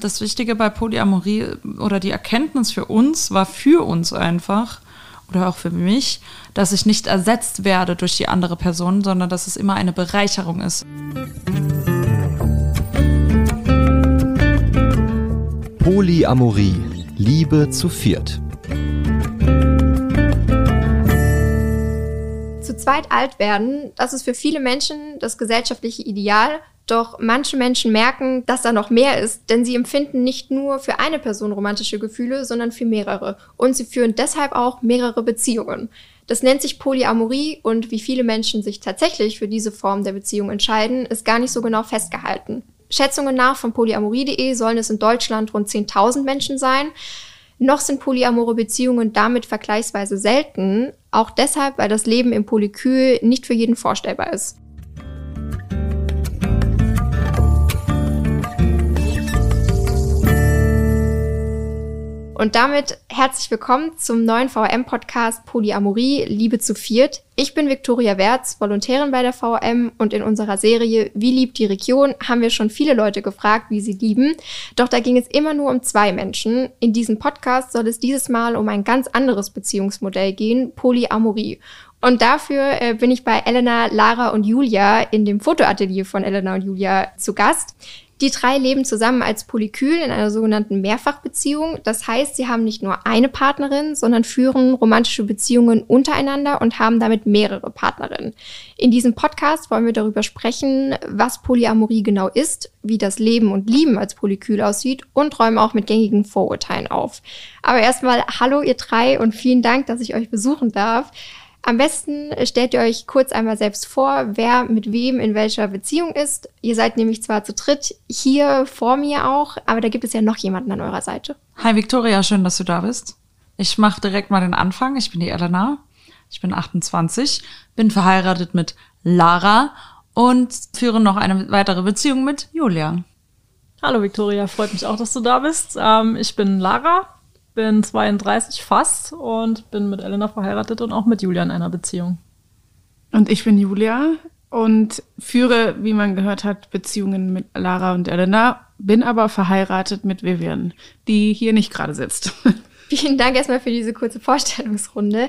Das Wichtige bei Polyamorie oder die Erkenntnis für uns war für uns einfach oder auch für mich, dass ich nicht ersetzt werde durch die andere Person, sondern dass es immer eine Bereicherung ist. Polyamorie, Liebe zu viert. Zu zweit alt werden, das ist für viele Menschen das gesellschaftliche Ideal, doch manche Menschen merken, dass da noch mehr ist, denn sie empfinden nicht nur für eine Person romantische Gefühle, sondern für mehrere. Und sie führen deshalb auch mehrere Beziehungen. Das nennt sich Polyamorie und wie viele Menschen sich tatsächlich für diese Form der Beziehung entscheiden, ist gar nicht so genau festgehalten. Schätzungen nach von polyamorie.de sollen es in Deutschland rund 10.000 Menschen sein. Noch sind polyamore Beziehungen damit vergleichsweise selten, auch deshalb, weil das Leben im Polykül nicht für jeden vorstellbar ist. Und damit herzlich willkommen zum neuen VRM-Podcast Polyamorie, Liebe zu viert. Ich bin Viktoria Werz, Volontärin bei der VRM und in unserer Serie Wie liebt die Region haben wir schon viele Leute gefragt, wie sie lieben. Doch da ging es immer nur um zwei Menschen. In diesem Podcast soll es dieses Mal um ein ganz anderes Beziehungsmodell gehen, Polyamorie. Und dafür äh, bin ich bei Elena, Lara und Julia in dem Fotoatelier von Elena und Julia zu Gast. Die drei leben zusammen als Polykül in einer sogenannten Mehrfachbeziehung. Das heißt, sie haben nicht nur eine Partnerin, sondern führen romantische Beziehungen untereinander und haben damit mehrere Partnerinnen. In diesem Podcast wollen wir darüber sprechen, was Polyamorie genau ist, wie das Leben und Lieben als Polykül aussieht und räumen auch mit gängigen Vorurteilen auf. Aber erstmal hallo ihr drei und vielen Dank, dass ich euch besuchen darf. Am besten stellt ihr euch kurz einmal selbst vor, wer mit wem in welcher Beziehung ist. Ihr seid nämlich zwar zu dritt hier vor mir auch, aber da gibt es ja noch jemanden an eurer Seite. Hi Victoria, schön, dass du da bist. Ich mache direkt mal den Anfang. Ich bin die Elena. Ich bin 28, bin verheiratet mit Lara und führe noch eine weitere Beziehung mit Julia. Hallo Victoria, freut mich auch, dass du da bist. Ähm, ich bin Lara, bin 32 fast und bin mit Elena verheiratet und auch mit Julia in einer Beziehung. Und ich bin Julia und führe, wie man gehört hat, Beziehungen mit Lara und Elena, bin aber verheiratet mit Vivian, die hier nicht gerade sitzt. Vielen Dank erstmal für diese kurze Vorstellungsrunde.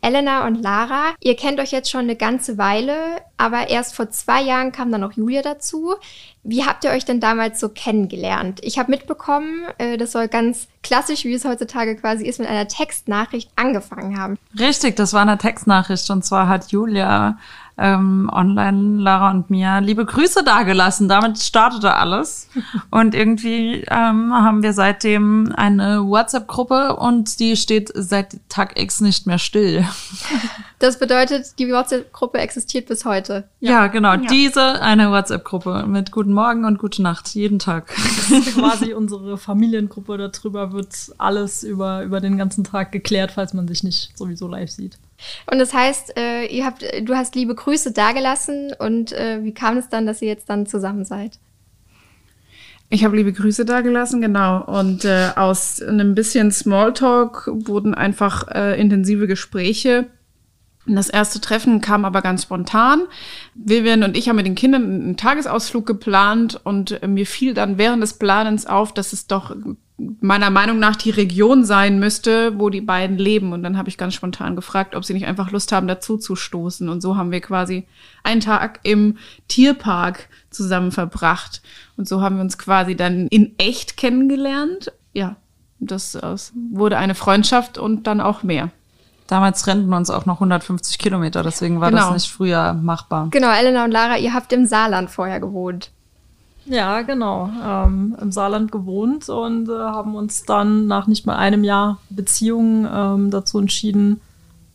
Elena und Lara, ihr kennt euch jetzt schon eine ganze Weile, aber erst vor zwei Jahren kam dann noch Julia dazu. Wie habt ihr euch denn damals so kennengelernt? Ich habe mitbekommen, äh, das soll ganz klassisch, wie es heutzutage quasi ist, mit einer Textnachricht angefangen haben. Richtig, das war eine Textnachricht und zwar hat Julia ähm, online Lara und mir liebe Grüße dagelassen. Damit startete alles. Und irgendwie ähm, haben wir seitdem eine WhatsApp-Gruppe und die steht seit Tag X nicht mehr still. Das bedeutet, die WhatsApp-Gruppe existiert bis heute. Ja, ja genau. Ja. Diese eine WhatsApp-Gruppe mit Guten Morgen und Gute Nacht jeden Tag. Das ist quasi unsere Familiengruppe. Darüber wird alles über, über den ganzen Tag geklärt, falls man sich nicht sowieso live sieht. Und das heißt, äh, ihr habt, du hast liebe Grüße dagelassen und äh, wie kam es dann, dass ihr jetzt dann zusammen seid? Ich habe liebe Grüße dagelassen, genau. Und äh, aus einem bisschen Smalltalk wurden einfach äh, intensive Gespräche. Das erste Treffen kam aber ganz spontan. Vivian und ich haben mit den Kindern einen Tagesausflug geplant und äh, mir fiel dann während des Planens auf, dass es doch meiner Meinung nach die Region sein müsste, wo die beiden leben. Und dann habe ich ganz spontan gefragt, ob sie nicht einfach Lust haben, dazu zu stoßen. Und so haben wir quasi einen Tag im Tierpark zusammen verbracht. Und so haben wir uns quasi dann in echt kennengelernt. Ja, das, das wurde eine Freundschaft und dann auch mehr. Damals rennten uns auch noch 150 Kilometer, deswegen war genau. das nicht früher machbar. Genau, Elena und Lara, ihr habt im Saarland vorher gewohnt. Ja, genau. Ähm, Im Saarland gewohnt und äh, haben uns dann nach nicht mal einem Jahr Beziehung ähm, dazu entschieden,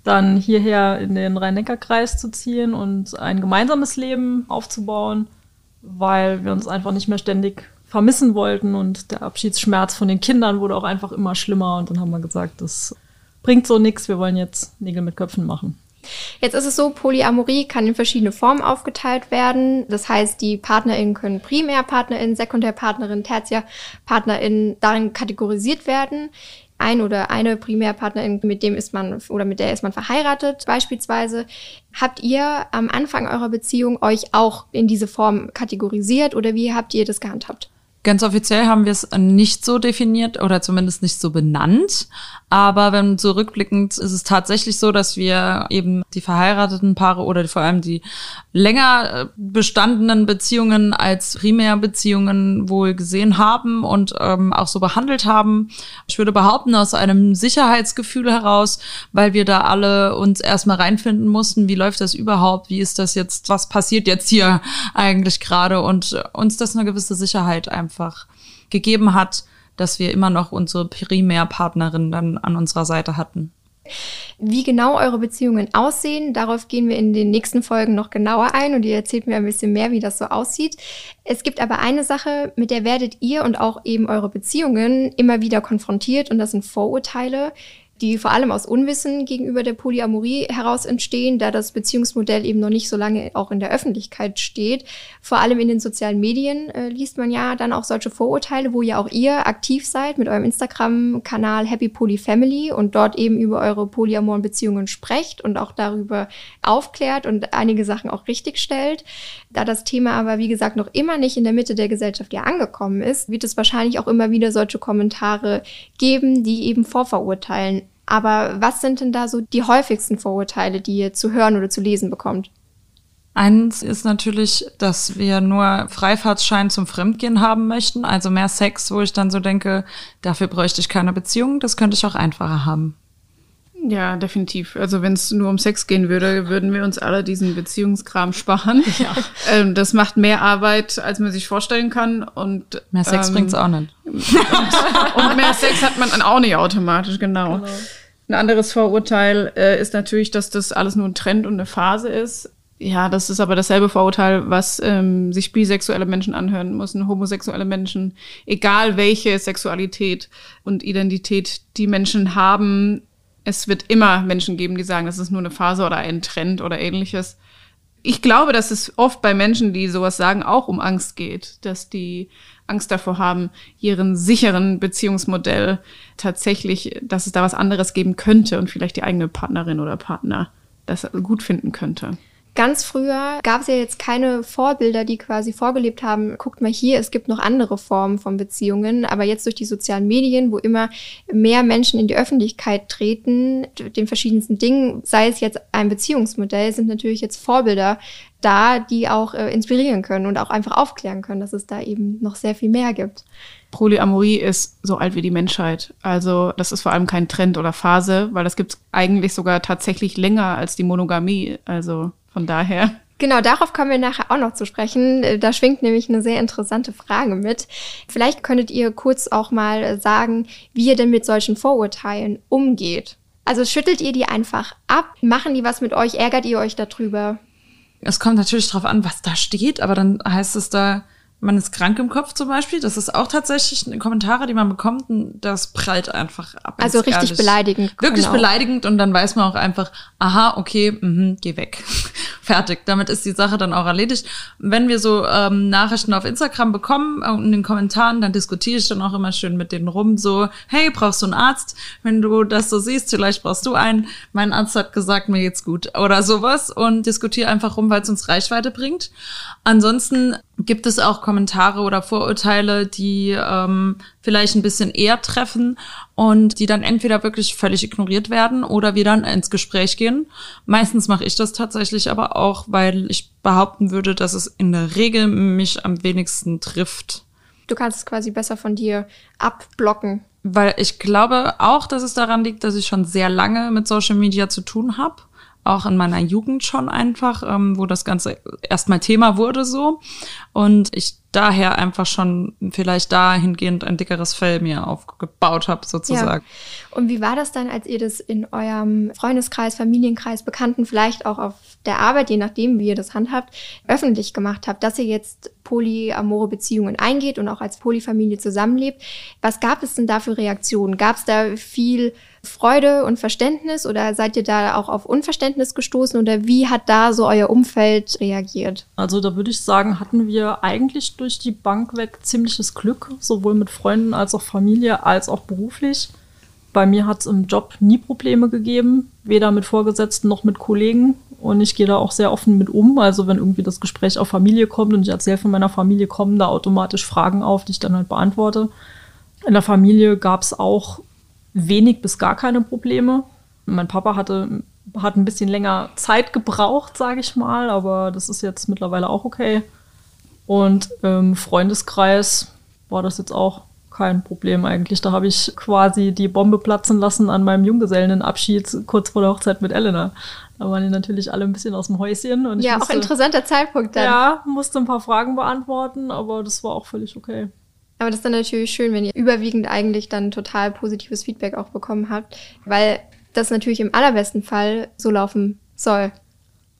dann hierher in den Rhein-Neckar-Kreis zu ziehen und ein gemeinsames Leben aufzubauen, weil wir uns einfach nicht mehr ständig vermissen wollten und der Abschiedsschmerz von den Kindern wurde auch einfach immer schlimmer und dann haben wir gesagt, das bringt so nichts, wir wollen jetzt Nägel mit Köpfen machen. Jetzt ist es so, Polyamorie kann in verschiedene Formen aufgeteilt werden. Das heißt, die PartnerInnen können Primärpartnerin, Sekundärpartnerin, Tertiärpartnerin darin kategorisiert werden. Ein oder eine Primärpartnerin, mit dem ist man oder mit der ist man verheiratet beispielsweise. Habt ihr am Anfang eurer Beziehung euch auch in diese Form kategorisiert oder wie habt ihr das gehandhabt? Ganz offiziell haben wir es nicht so definiert oder zumindest nicht so benannt. Aber wenn so rückblickend ist es tatsächlich so, dass wir eben die verheirateten Paare oder vor allem die länger äh, bestandenen Beziehungen als Primärbeziehungen wohl gesehen haben und ähm, auch so behandelt haben. Ich würde behaupten, aus einem Sicherheitsgefühl heraus, weil wir da alle uns erstmal reinfinden mussten, wie läuft das überhaupt, wie ist das jetzt, was passiert jetzt hier eigentlich gerade und uns das eine gewisse Sicherheit einfach einfach gegeben hat, dass wir immer noch unsere Primärpartnerin dann an unserer Seite hatten. Wie genau eure Beziehungen aussehen, darauf gehen wir in den nächsten Folgen noch genauer ein und ihr erzählt mir ein bisschen mehr, wie das so aussieht. Es gibt aber eine Sache, mit der werdet ihr und auch eben eure Beziehungen immer wieder konfrontiert und das sind Vorurteile, die vor allem aus Unwissen gegenüber der Polyamorie heraus entstehen, da das Beziehungsmodell eben noch nicht so lange auch in der Öffentlichkeit steht. Vor allem in den sozialen Medien äh, liest man ja dann auch solche Vorurteile, wo ja auch ihr aktiv seid mit eurem Instagram-Kanal Happy Poly Family und dort eben über eure polyamoren Beziehungen sprecht und auch darüber aufklärt und einige Sachen auch richtig stellt. Da das Thema aber, wie gesagt, noch immer nicht in der Mitte der Gesellschaft ja angekommen ist, wird es wahrscheinlich auch immer wieder solche Kommentare geben, die eben vorverurteilen. Aber was sind denn da so die häufigsten Vorurteile, die ihr zu hören oder zu lesen bekommt? Eins ist natürlich, dass wir nur Freifahrtsschein zum Fremdgehen haben möchten, also mehr Sex, wo ich dann so denke, dafür bräuchte ich keine Beziehung, das könnte ich auch einfacher haben. Ja, definitiv. Also wenn es nur um Sex gehen würde, würden wir uns alle diesen Beziehungskram sparen. Ja. Ähm, das macht mehr Arbeit, als man sich vorstellen kann. Und mehr Sex ähm, bringt's auch nicht. Und, und, mehr Sex hat man dann auch nicht automatisch, genau. genau. Ein anderes Vorurteil äh, ist natürlich, dass das alles nur ein Trend und eine Phase ist. Ja, das ist aber dasselbe Vorurteil, was ähm, sich bisexuelle Menschen anhören müssen, homosexuelle Menschen, egal welche Sexualität und Identität die Menschen haben. Es wird immer Menschen geben, die sagen, das ist nur eine Phase oder ein Trend oder ähnliches. Ich glaube, dass es oft bei Menschen, die sowas sagen, auch um Angst geht, dass die Angst davor haben, ihren sicheren Beziehungsmodell tatsächlich, dass es da was anderes geben könnte und vielleicht die eigene Partnerin oder Partner das gut finden könnte. Ganz früher gab es ja jetzt keine Vorbilder, die quasi vorgelebt haben, guckt mal hier, es gibt noch andere Formen von Beziehungen. Aber jetzt durch die sozialen Medien, wo immer mehr Menschen in die Öffentlichkeit treten, den verschiedensten Dingen, sei es jetzt ein Beziehungsmodell, sind natürlich jetzt Vorbilder da, die auch äh, inspirieren können und auch einfach aufklären können, dass es da eben noch sehr viel mehr gibt. Polyamorie ist so alt wie die Menschheit. Also das ist vor allem kein Trend oder Phase, weil das gibt es eigentlich sogar tatsächlich länger als die Monogamie. Also von daher. Genau, darauf kommen wir nachher auch noch zu sprechen. Da schwingt nämlich eine sehr interessante Frage mit. Vielleicht könntet ihr kurz auch mal sagen, wie ihr denn mit solchen Vorurteilen umgeht. Also schüttelt ihr die einfach ab? Machen die was mit euch? Ärgert ihr euch darüber? Es kommt natürlich darauf an, was da steht, aber dann heißt es da, man ist krank im Kopf zum Beispiel. Das ist auch tatsächlich Kommentare, die man bekommt. Das prallt einfach ab. Also richtig ehrlich. beleidigend. Wirklich genau. beleidigend und dann weiß man auch einfach, aha, okay, mh, geh weg. Fertig. Damit ist die Sache dann auch erledigt. Wenn wir so ähm, Nachrichten auf Instagram bekommen äh, in den Kommentaren, dann diskutiere ich dann auch immer schön mit denen rum. So, hey, brauchst du einen Arzt? Wenn du das so siehst, vielleicht brauchst du einen. Mein Arzt hat gesagt, mir geht's gut oder sowas und diskutiere einfach rum, weil es uns Reichweite bringt. Ansonsten gibt es auch Kommentare oder Vorurteile, die ähm, vielleicht ein bisschen eher treffen und die dann entweder wirklich völlig ignoriert werden oder wir dann ins Gespräch gehen. Meistens mache ich das tatsächlich aber auch, weil ich behaupten würde, dass es in der Regel mich am wenigsten trifft. Du kannst es quasi besser von dir abblocken. Weil ich glaube auch, dass es daran liegt, dass ich schon sehr lange mit Social Media zu tun habe auch in meiner Jugend schon einfach, ähm, wo das Ganze erstmal Thema wurde so. Und ich daher einfach schon vielleicht dahingehend ein dickeres Fell mir aufgebaut habe, sozusagen. Ja. Und wie war das dann, als ihr das in eurem Freundeskreis, Familienkreis, Bekannten, vielleicht auch auf der Arbeit, je nachdem, wie ihr das handhabt, öffentlich gemacht habt, dass ihr jetzt polyamore Beziehungen eingeht und auch als Polyfamilie zusammenlebt? Was gab es denn da für Reaktionen? Gab es da viel Freude und Verständnis oder seid ihr da auch auf Unverständnis gestoßen oder wie hat da so euer Umfeld reagiert? Also da würde ich sagen, hatten wir eigentlich durch die Bank weg ziemliches Glück, sowohl mit Freunden als auch Familie als auch beruflich. Bei mir hat es im Job nie Probleme gegeben, weder mit Vorgesetzten noch mit Kollegen. Und ich gehe da auch sehr offen mit um. Also wenn irgendwie das Gespräch auf Familie kommt und ich erzähle von meiner Familie, kommen da automatisch Fragen auf, die ich dann halt beantworte. In der Familie gab es auch wenig bis gar keine Probleme. Mein Papa hatte hat ein bisschen länger Zeit gebraucht, sage ich mal, aber das ist jetzt mittlerweile auch okay. Und im Freundeskreis war das jetzt auch kein Problem eigentlich. Da habe ich quasi die Bombe platzen lassen an meinem Junggesellenabschied kurz vor der Hochzeit mit Elena. Da waren die natürlich alle ein bisschen aus dem Häuschen. Und ja, musste, auch interessanter Zeitpunkt dann. Ja, musste ein paar Fragen beantworten, aber das war auch völlig okay. Aber das ist dann natürlich schön, wenn ihr überwiegend eigentlich dann total positives Feedback auch bekommen habt, weil das natürlich im allerbesten Fall so laufen soll.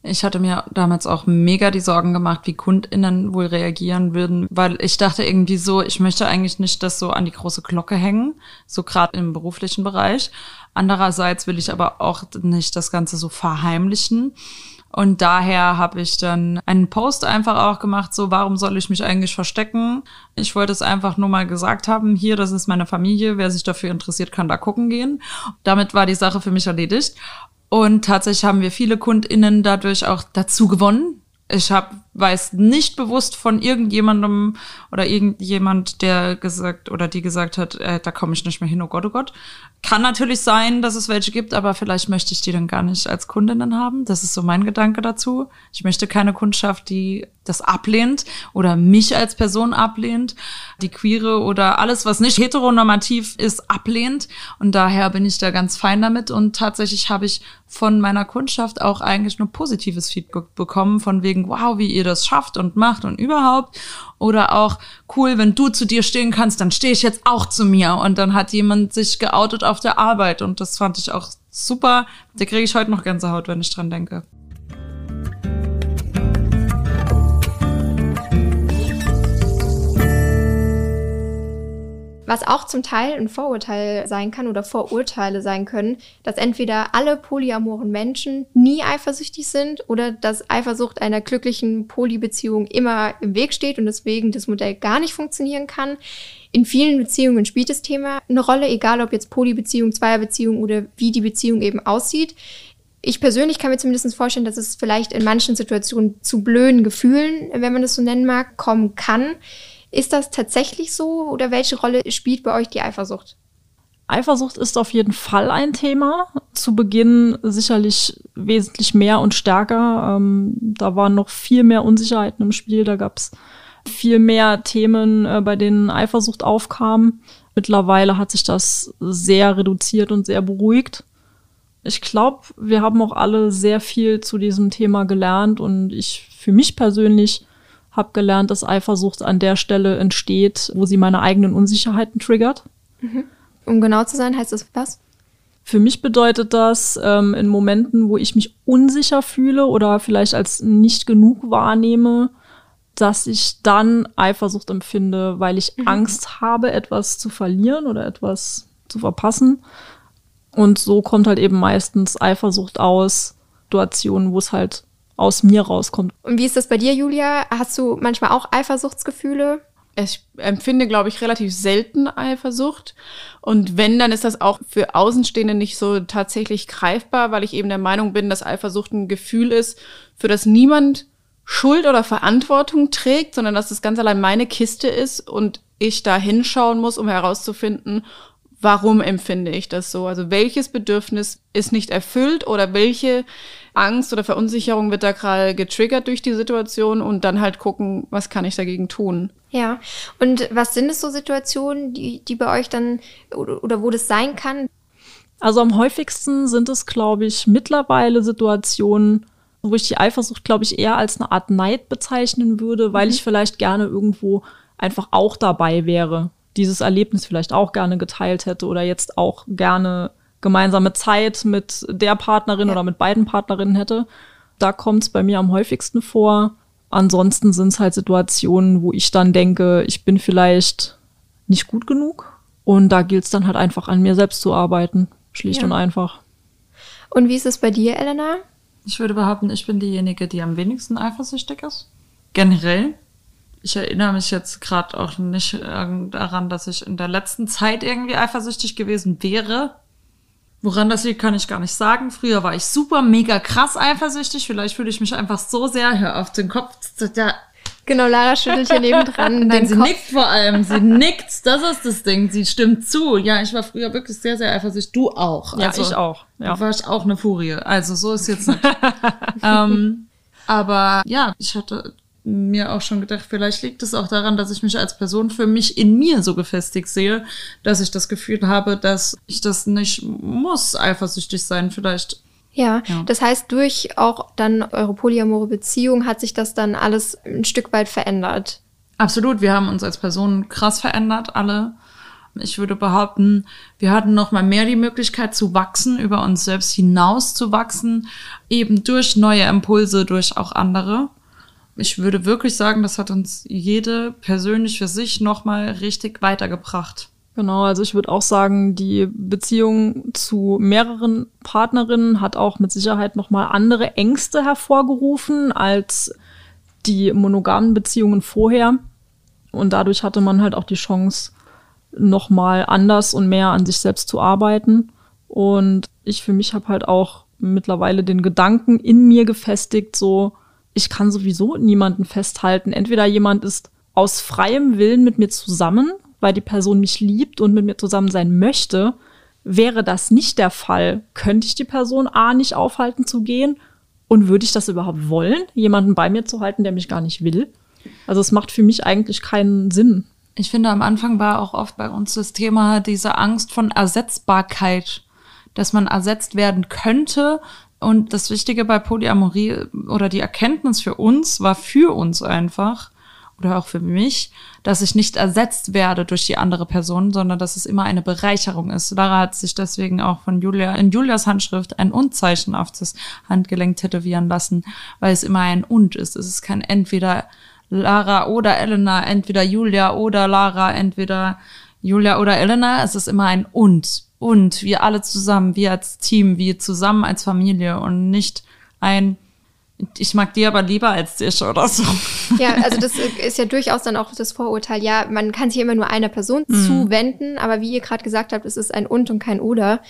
Ich hatte mir damals auch mega die Sorgen gemacht, wie KundInnen wohl reagieren würden, weil ich dachte irgendwie so, ich möchte eigentlich nicht das so an die große Glocke hängen, so gerade im beruflichen Bereich. Andererseits will ich aber auch nicht das Ganze so verheimlichen. Und daher habe ich dann einen Post einfach auch gemacht, so, warum soll ich mich eigentlich verstecken? Ich wollte es einfach nur mal gesagt haben, hier, das ist meine Familie, wer sich dafür interessiert, kann da gucken gehen. Damit war die Sache für mich erledigt. Und tatsächlich haben wir viele KundInnen dadurch auch dazu gewonnen, ich weiß nicht bewusst von irgendjemandem oder irgendjemand, der gesagt oder die gesagt hat, äh, da komme ich nicht mehr hin, oh Gott, oh Gott. Kann natürlich sein, dass es welche gibt, aber vielleicht möchte ich die dann gar nicht als Kundinnen haben. Das ist so mein Gedanke dazu. Ich möchte keine Kundschaft, die das ablehnt oder mich als Person ablehnt, die queere oder alles, was nicht heteronormativ ist, ablehnt. Und daher bin ich da ganz fein damit. Und tatsächlich habe ich von meiner Kundschaft auch eigentlich nur positives Feedback bekommen, von wegen, wow, wie ihr das schafft und macht und überhaupt. Oder auch, cool, wenn du zu dir stehen kannst, dann stehe ich jetzt auch zu mir. Und dann hat jemand sich geoutet auf der Arbeit. Und das fand ich auch super. Da kriege ich heute noch Gänsehaut, wenn ich dran denke. Was auch zum Teil ein Vorurteil sein kann oder Vorurteile sein können, dass entweder alle polyamoren Menschen nie eifersüchtig sind oder dass Eifersucht einer glücklichen Polybeziehung immer im Weg steht und deswegen das Modell gar nicht funktionieren kann. In vielen Beziehungen spielt das Thema eine Rolle, egal ob jetzt Polybeziehung, Zweierbeziehung oder wie die Beziehung eben aussieht. Ich persönlich kann mir zumindest vorstellen, dass es vielleicht in manchen Situationen zu blöden Gefühlen, wenn man das so nennen mag, kommen kann. Ist das tatsächlich so oder welche Rolle spielt bei euch die Eifersucht? Eifersucht ist auf jeden Fall ein Thema. Zu Beginn sicherlich wesentlich mehr und stärker. Ähm, da waren noch viel mehr Unsicherheiten im Spiel. Da gab es viel mehr Themen, äh, bei denen Eifersucht aufkam. Mittlerweile hat sich das sehr reduziert und sehr beruhigt. Ich glaube, wir haben auch alle sehr viel zu diesem Thema gelernt und ich für mich persönlich habe gelernt, dass Eifersucht an der Stelle entsteht, wo sie meine eigenen Unsicherheiten triggert. Mhm. Um genau zu sein, heißt das was? Für mich bedeutet das, ähm, in Momenten, wo ich mich unsicher fühle oder vielleicht als nicht genug wahrnehme, dass ich dann Eifersucht empfinde, weil ich mhm. Angst habe, etwas zu verlieren oder etwas zu verpassen. Und so kommt halt eben meistens Eifersucht aus Situationen, wo es halt aus mir rauskommt. Und wie ist das bei dir, Julia? Hast du manchmal auch Eifersuchtsgefühle? Ich empfinde, glaube ich, relativ selten Eifersucht. Und wenn, dann ist das auch für Außenstehende nicht so tatsächlich greifbar, weil ich eben der Meinung bin, dass Eifersucht ein Gefühl ist, für das niemand Schuld oder Verantwortung trägt, sondern dass es ganz allein meine Kiste ist und ich da hinschauen muss, um herauszufinden, warum empfinde ich das so? Also welches Bedürfnis ist nicht erfüllt oder welche Angst oder Verunsicherung wird da gerade getriggert durch die Situation und dann halt gucken, was kann ich dagegen tun. Ja, und was sind es so Situationen, die, die bei euch dann oder, oder wo das sein kann? Also am häufigsten sind es, glaube ich, mittlerweile Situationen, wo ich die Eifersucht, glaube ich, eher als eine Art Neid bezeichnen würde, weil mhm. ich vielleicht gerne irgendwo einfach auch dabei wäre dieses Erlebnis vielleicht auch gerne geteilt hätte oder jetzt auch gerne gemeinsame Zeit mit der Partnerin ja. oder mit beiden Partnerinnen hätte. Da kommt es bei mir am häufigsten vor. Ansonsten sind es halt Situationen, wo ich dann denke, ich bin vielleicht nicht gut genug. Und da gilt es dann halt einfach an mir selbst zu arbeiten. Schlicht ja. und einfach. Und wie ist es bei dir, Elena? Ich würde behaupten, ich bin diejenige, die am wenigsten eifersüchtig ist. Generell Ich erinnere mich jetzt gerade auch nicht daran, dass ich in der letzten Zeit irgendwie eifersüchtig gewesen wäre. Woran das liegt, kann ich gar nicht sagen. Früher war ich super, mega krass eifersüchtig. Vielleicht fühle ich mich einfach so sehr, hör auf den Kopf. Der Genau, Lara schüttelt hier nebendran. Nein, sie Kopf. nickt vor allem. Sie nickt. Das ist das Ding. Sie stimmt zu. Ja, ich war früher wirklich sehr, sehr eifersüchtig. Du auch. Ja, also, ich auch. Ja. Da war ich auch eine Furie. Also so ist jetzt nicht. ähm, aber ja, ich hatte mir auch schon gedacht, vielleicht liegt es auch daran, dass ich mich als Person für mich in mir so gefestigt sehe, dass ich das Gefühl habe, dass ich das nicht muss, eifersüchtig sein. Vielleicht ja, ja, das heißt, durch auch dann eure polyamore Beziehung hat sich das dann alles ein Stück weit verändert. Absolut, wir haben uns als Personen krass verändert, alle. Ich würde behaupten, wir hatten noch mal mehr die Möglichkeit zu wachsen, über uns selbst hinaus zu wachsen, eben durch neue Impulse, durch auch andere. Ich würde wirklich sagen, das hat uns jede persönlich für sich noch mal richtig weitergebracht. Genau, also ich würde auch sagen, die Beziehung zu mehreren Partnerinnen hat auch mit Sicherheit nochmal andere Ängste hervorgerufen als die monogamen Beziehungen vorher. Und dadurch hatte man halt auch die Chance, nochmal anders und mehr an sich selbst zu arbeiten. Und ich für mich habe halt auch mittlerweile den Gedanken in mir gefestigt, so, ich kann sowieso niemanden festhalten. Entweder jemand ist aus freiem Willen mit mir zusammen weil die Person mich liebt und mit mir zusammen sein möchte. Wäre das nicht der Fall, könnte ich die Person A nicht aufhalten zu gehen und würde ich das überhaupt wollen, jemanden bei mir zu halten, der mich gar nicht will? Also es macht für mich eigentlich keinen Sinn. Ich finde, am Anfang war auch oft bei uns das Thema diese Angst von Ersetzbarkeit, dass man ersetzt werden könnte. Und das Wichtige bei Polyamorie oder die Erkenntnis für uns war für uns einfach, oder auch für mich, dass ich nicht ersetzt werde durch die andere Person, sondern dass es immer eine Bereicherung ist. Lara hat sich deswegen auch von Julia in Julias Handschrift ein Und-Zeichen auf das Handgelenk tätowieren lassen, weil es immer ein Und ist. Es ist kein entweder Lara oder Elena, entweder Julia oder Lara, entweder Julia oder Elena. Es ist immer ein Und. Und wir alle zusammen, wir als Team, wir zusammen als Familie und nicht ein ich mag die aber lieber als dich oder so. Ja, also das ist ja durchaus dann auch das Vorurteil. Ja, man kann sich immer nur einer Person mhm. zuwenden, aber wie ihr gerade gesagt habt, es ist ein und und kein oder,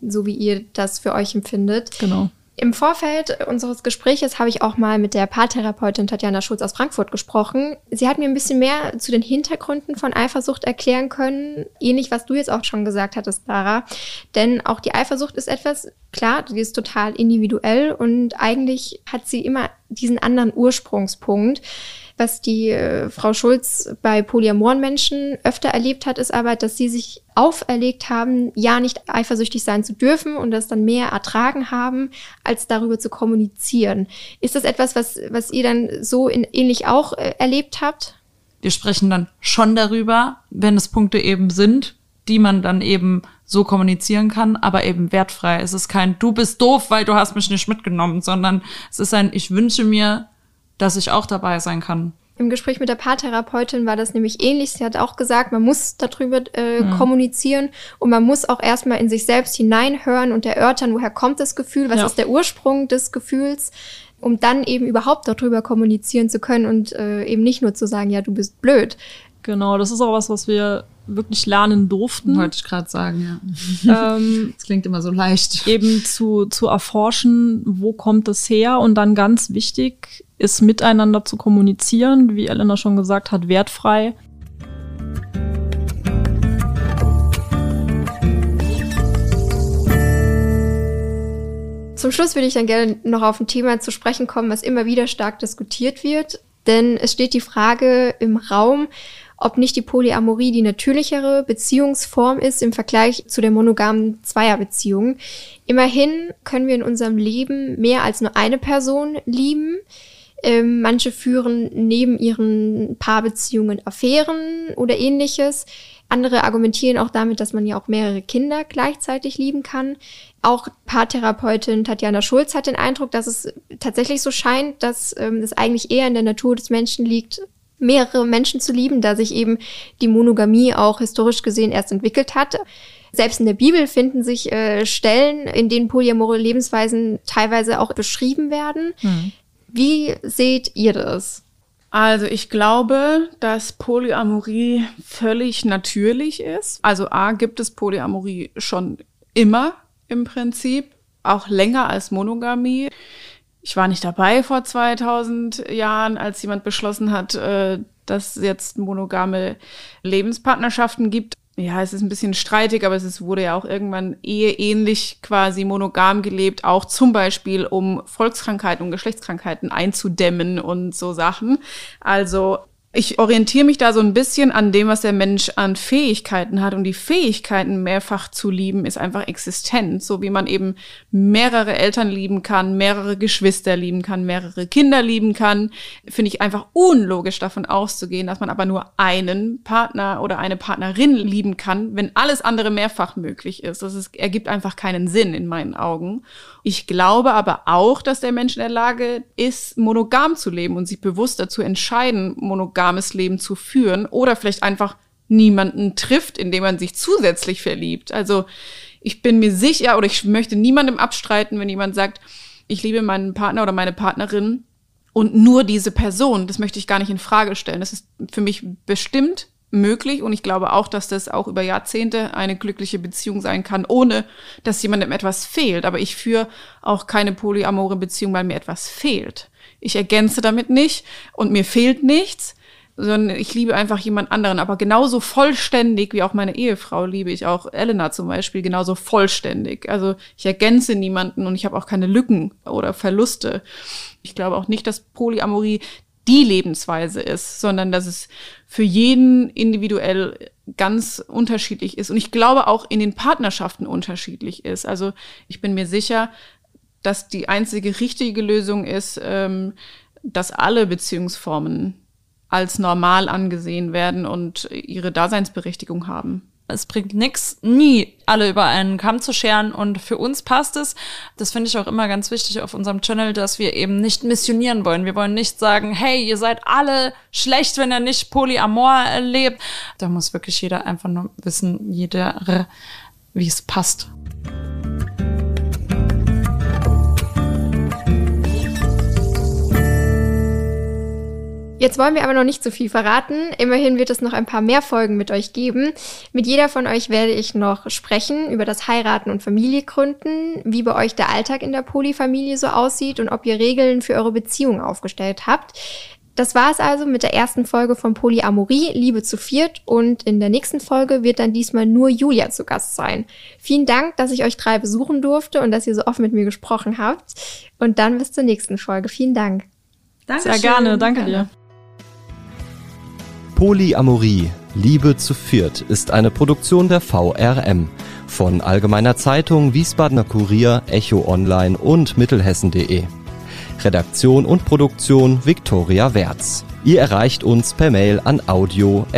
so wie ihr das für euch empfindet. Genau. Im Vorfeld unseres Gespräches habe ich auch mal mit der Paartherapeutin Tatjana Schulz aus Frankfurt gesprochen. Sie hat mir ein bisschen mehr zu den Hintergründen von Eifersucht erklären können, ähnlich was du jetzt auch schon gesagt hattest, Dara. Denn auch die Eifersucht ist etwas, klar, die ist total individuell und eigentlich hat sie immer diesen anderen Ursprungspunkt. Was die äh, Frau Schulz bei polyamoren Menschen öfter erlebt hat, ist aber, dass sie sich auferlegt haben, ja nicht eifersüchtig sein zu dürfen und das dann mehr ertragen haben, als darüber zu kommunizieren. Ist das etwas, was, was ihr dann so in, ähnlich auch äh, erlebt habt? Wir sprechen dann schon darüber, wenn es Punkte eben sind, die man dann eben so kommunizieren kann, aber eben wertfrei. Es ist kein Du bist doof, weil du hast mich nicht mitgenommen, sondern es ist ein Ich wünsche mir, dass ich auch dabei sein kann. Im Gespräch mit der Paartherapeutin war das nämlich ähnlich. Sie hat auch gesagt, man muss darüber äh, mhm. kommunizieren und man muss auch erstmal in sich selbst hineinhören und erörtern, woher kommt das Gefühl, was ja. ist der Ursprung des Gefühls, um dann eben überhaupt darüber kommunizieren zu können und äh, eben nicht nur zu sagen, ja, du bist blöd. Genau, das ist auch was, was wir wirklich lernen durften. Wollte ich gerade sagen, ja. Ähm, das klingt immer so leicht. Eben zu, zu erforschen, wo kommt es her und dann ganz wichtig ist miteinander zu kommunizieren, wie Elena schon gesagt hat, wertfrei. Zum Schluss würde ich dann gerne noch auf ein Thema zu sprechen kommen, was immer wieder stark diskutiert wird. Denn es steht die Frage im Raum, ob nicht die Polyamorie die natürlichere Beziehungsform ist im Vergleich zu der monogamen Zweierbeziehung. Immerhin können wir in unserem Leben mehr als nur eine Person lieben. Ähm, manche führen neben ihren Paarbeziehungen Affären oder ähnliches. Andere argumentieren auch damit, dass man ja auch mehrere Kinder gleichzeitig lieben kann. Auch Paartherapeutin Tatjana Schulz hat den Eindruck, dass es tatsächlich so scheint, dass ähm, es eigentlich eher in der Natur des Menschen liegt, mehrere Menschen zu lieben, da sich eben die Monogamie auch historisch gesehen erst entwickelt hat. Selbst in der Bibel finden sich äh, Stellen, in denen polyamore Lebensweisen teilweise auch beschrieben werden. Mhm. Wie seht ihr das? Also ich glaube, dass Polyamorie völlig natürlich ist. Also A gibt es Polyamorie schon immer im Prinzip, auch länger als Monogamie. Ich war nicht dabei vor 2000 Jahren, als jemand beschlossen hat, äh, dass es jetzt monogame Lebenspartnerschaften gibt ja, es ist ein bisschen streitig, aber es wurde ja auch irgendwann eheähnlich quasi monogam gelebt, auch zum Beispiel um Volkskrankheiten und Geschlechtskrankheiten einzudämmen und so Sachen. Also ich orientiere mich da so ein bisschen an dem, was der Mensch an Fähigkeiten hat. Und die Fähigkeiten, mehrfach zu lieben, ist einfach existent. So wie man eben mehrere Eltern lieben kann, mehrere Geschwister lieben kann, mehrere Kinder lieben kann, finde ich einfach unlogisch davon auszugehen, dass man aber nur einen Partner oder eine Partnerin lieben kann, wenn alles andere mehrfach möglich ist. Das ist, ergibt einfach keinen Sinn in meinen Augen. Ich glaube aber auch, dass der Mensch in der Lage ist, monogam zu leben und sich bewusst dazu entscheiden, monogam monogames Leben zu führen oder vielleicht einfach niemanden trifft, indem man sich zusätzlich verliebt. Also ich bin mir sicher oder ich möchte niemandem abstreiten, wenn jemand sagt, ich liebe meinen Partner oder meine Partnerin und nur diese Person. Das möchte ich gar nicht in Frage stellen. Das ist für mich bestimmt möglich und ich glaube auch, dass das auch über Jahrzehnte eine glückliche Beziehung sein kann, ohne dass jemandem etwas fehlt. Aber ich führe auch keine polyamore Beziehung, weil mir etwas fehlt. Ich ergänze damit nicht und mir fehlt nichts sondern ich liebe einfach jemand anderen. Aber genauso vollständig wie auch meine Ehefrau liebe ich auch Elena zum Beispiel genauso vollständig. Also ich ergänze niemanden und ich habe auch keine Lücken oder Verluste. Ich glaube auch nicht, dass Polyamorie die Lebensweise ist, sondern dass es für jeden individuell ganz unterschiedlich ist. Und ich glaube auch in den Partnerschaften unterschiedlich ist. Also ich bin mir sicher, dass die einzige richtige Lösung ist, ähm, dass alle Beziehungsformen als normal angesehen werden und ihre Daseinsberechtigung haben. Es bringt nichts, nie alle über einen Kamm zu scheren und für uns passt es. Das finde ich auch immer ganz wichtig auf unserem Channel, dass wir eben nicht missionieren wollen. Wir wollen nicht sagen, hey, ihr seid alle schlecht, wenn ihr nicht Polyamor erlebt. Da muss wirklich jeder einfach nur wissen, jeder, wie es passt. Jetzt wollen wir aber noch nicht so viel verraten. Immerhin wird es noch ein paar mehr Folgen mit euch geben. Mit jeder von euch werde ich noch sprechen über das Heiraten und Familie gründen, wie bei euch der Alltag in der Polyfamilie so aussieht und ob ihr Regeln für eure Beziehung aufgestellt habt. Das war es also mit der ersten Folge von Polyamorie, Liebe zu viert. Und in der nächsten Folge wird dann diesmal nur Julia zu Gast sein. Vielen Dank, dass ich euch drei besuchen durfte und dass ihr so offen mit mir gesprochen habt. Und dann bis zur nächsten Folge. Vielen Dank. Dankeschön. Sehr gerne, danke dir. Polyamorie, Liebe zu viert ist eine Produktion der VRM von Allgemeiner Zeitung, Wiesbadener Kurier, Echo Online und Mittelhessen.de. Redaktion und Produktion Viktoria Werz. Ihr erreicht uns per Mail an audio.vrm.de.